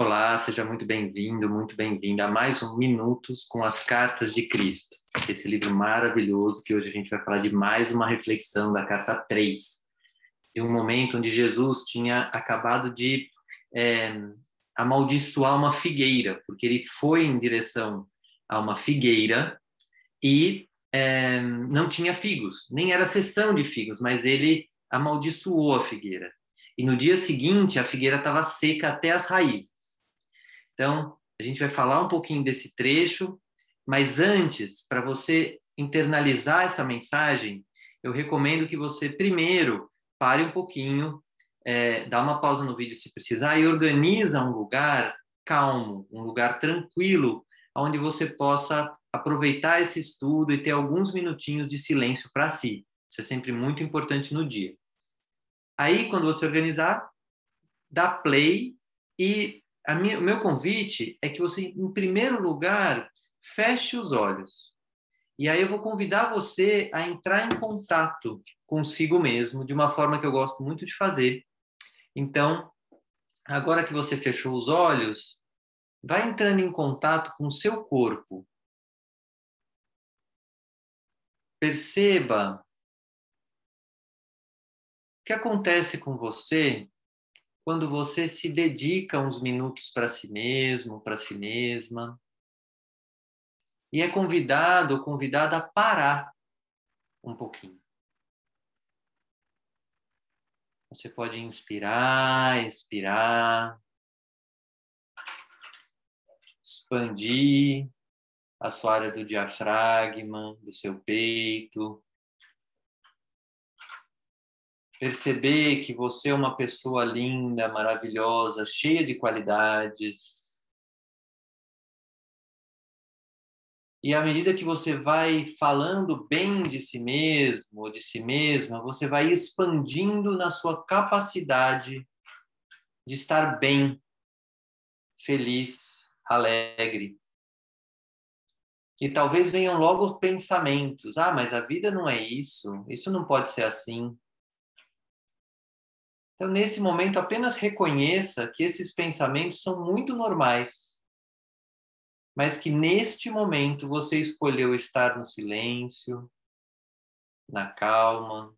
Olá, seja muito bem-vindo, muito bem-vinda a mais um Minutos com as Cartas de Cristo. Esse livro maravilhoso que hoje a gente vai falar de mais uma reflexão da carta 3, de um momento onde Jesus tinha acabado de é, amaldiçoar uma figueira, porque ele foi em direção a uma figueira e é, não tinha figos, nem era sessão de figos, mas ele amaldiçoou a figueira. E no dia seguinte, a figueira estava seca até as raízes. Então, a gente vai falar um pouquinho desse trecho, mas antes, para você internalizar essa mensagem, eu recomendo que você primeiro pare um pouquinho, é, dá uma pausa no vídeo se precisar e organiza um lugar calmo, um lugar tranquilo, onde você possa aproveitar esse estudo e ter alguns minutinhos de silêncio para si. Isso é sempre muito importante no dia. Aí, quando você organizar, dá play e minha, o meu convite é que você, em primeiro lugar, feche os olhos. E aí eu vou convidar você a entrar em contato consigo mesmo, de uma forma que eu gosto muito de fazer. Então, agora que você fechou os olhos, vai entrando em contato com o seu corpo. Perceba o que acontece com você quando você se dedica uns minutos para si mesmo, para si mesma. E é convidado ou convidada a parar um pouquinho. Você pode inspirar, expirar, expandir a sua área do diafragma, do seu peito, perceber que você é uma pessoa linda, maravilhosa, cheia de qualidades. E à medida que você vai falando bem de si mesmo ou de si mesma, você vai expandindo na sua capacidade de estar bem, feliz, alegre. E talvez venham logo pensamentos: ah, mas a vida não é isso, isso não pode ser assim. Então, nesse momento, apenas reconheça que esses pensamentos são muito normais, mas que neste momento você escolheu estar no silêncio, na calma.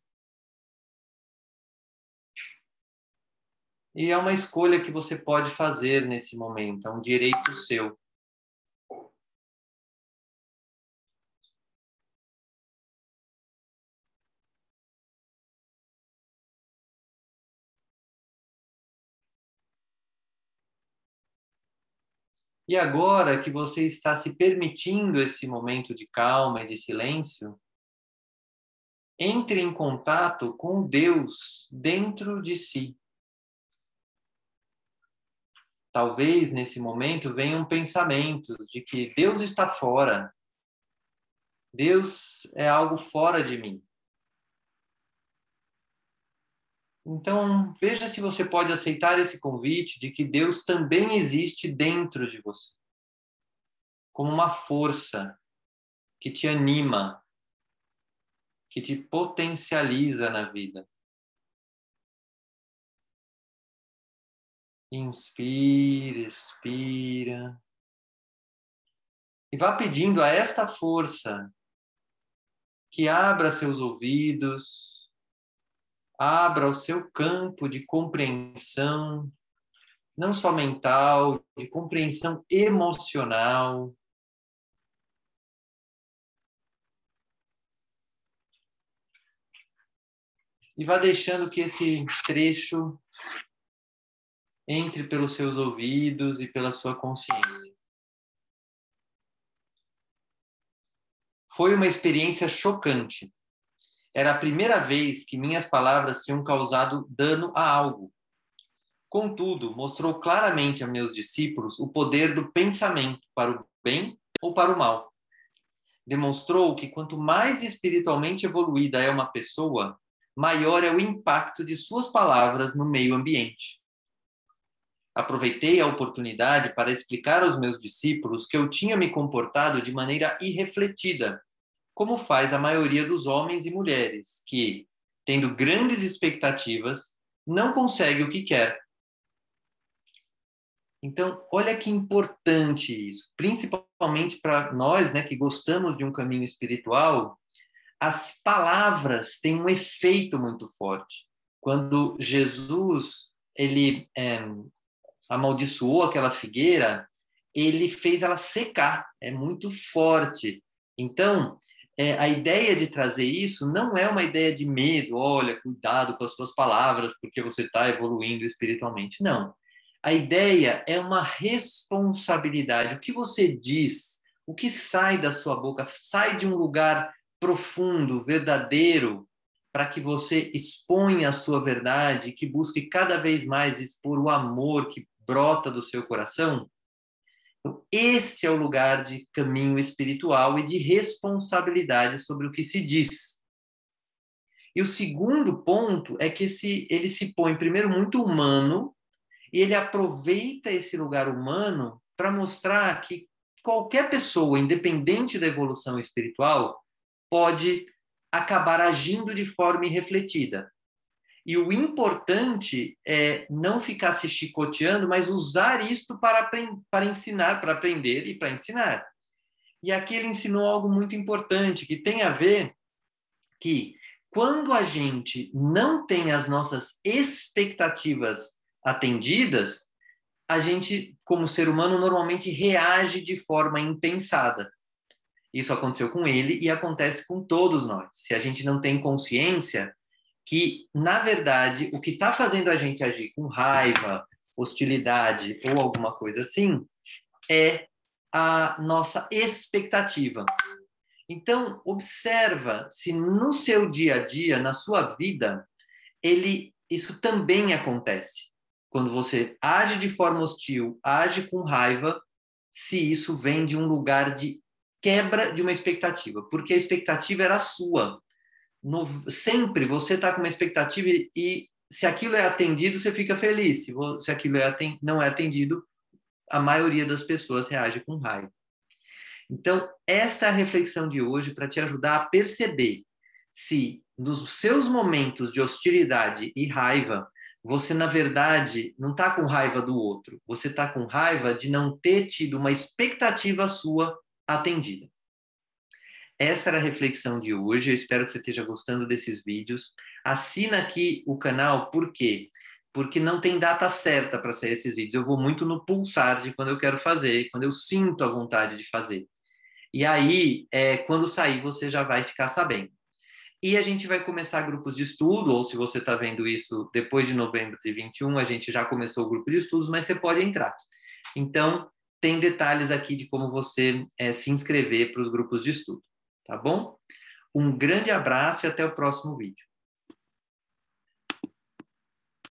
E é uma escolha que você pode fazer nesse momento, é um direito seu. E agora que você está se permitindo esse momento de calma e de silêncio, entre em contato com Deus dentro de si. Talvez nesse momento venham pensamentos de que Deus está fora. Deus é algo fora de mim. Então, veja se você pode aceitar esse convite de que Deus também existe dentro de você, como uma força que te anima, que te potencializa na vida. Inspira, expira. E vá pedindo a esta força que abra seus ouvidos, abra o seu campo de compreensão, não só mental, de compreensão emocional. E vá deixando que esse trecho entre pelos seus ouvidos e pela sua consciência. Foi uma experiência chocante era a primeira vez que minhas palavras tinham causado dano a algo. Contudo, mostrou claramente a meus discípulos o poder do pensamento para o bem ou para o mal. Demonstrou que quanto mais espiritualmente evoluída é uma pessoa, maior é o impacto de suas palavras no meio ambiente. Aproveitei a oportunidade para explicar aos meus discípulos que eu tinha me comportado de maneira irrefletida como faz a maioria dos homens e mulheres, que, tendo grandes expectativas, não consegue o que quer. Então, olha que importante isso, principalmente para nós, né, que gostamos de um caminho espiritual, as palavras têm um efeito muito forte. Quando Jesus ele é, amaldiçoou aquela figueira, ele fez ela secar, é muito forte. Então, é, a ideia de trazer isso não é uma ideia de medo, olha, cuidado com as suas palavras, porque você está evoluindo espiritualmente. Não. A ideia é uma responsabilidade. O que você diz, o que sai da sua boca, sai de um lugar profundo, verdadeiro, para que você exponha a sua verdade, que busque cada vez mais expor o amor que brota do seu coração. Então, esse é o lugar de caminho espiritual e de responsabilidade sobre o que se diz. E o segundo ponto é que esse, ele se põe, primeiro, muito humano, e ele aproveita esse lugar humano para mostrar que qualquer pessoa, independente da evolução espiritual, pode acabar agindo de forma irrefletida. E o importante é não ficar se chicoteando, mas usar isto para, para ensinar, para aprender e para ensinar. E aqui ele ensinou algo muito importante, que tem a ver que quando a gente não tem as nossas expectativas atendidas, a gente, como ser humano, normalmente reage de forma impensada. Isso aconteceu com ele e acontece com todos nós. Se a gente não tem consciência que, na verdade, o que está fazendo a gente agir com raiva, hostilidade ou alguma coisa assim, é a nossa expectativa. Então, observa se no seu dia a dia, na sua vida, ele isso também acontece quando você age de forma hostil, age com raiva, se isso vem de um lugar de quebra de uma expectativa, porque a expectativa era sua. No, sempre você está com uma expectativa e, e, se aquilo é atendido, você fica feliz. Se, se aquilo é não é atendido, a maioria das pessoas reage com raiva. Então, esta é a reflexão de hoje para te ajudar a perceber se nos seus momentos de hostilidade e raiva você, na verdade, não está com raiva do outro, você está com raiva de não ter tido uma expectativa sua atendida. Essa era a reflexão de hoje. Eu espero que você esteja gostando desses vídeos. Assina aqui o canal, por quê? Porque não tem data certa para sair esses vídeos. Eu vou muito no pulsar de quando eu quero fazer, quando eu sinto a vontade de fazer. E aí, é, quando sair, você já vai ficar sabendo. E a gente vai começar grupos de estudo, ou se você está vendo isso depois de novembro de 21, a gente já começou o grupo de estudos, mas você pode entrar. Então, tem detalhes aqui de como você é, se inscrever para os grupos de estudo, tá bom? Um grande abraço e até o próximo vídeo.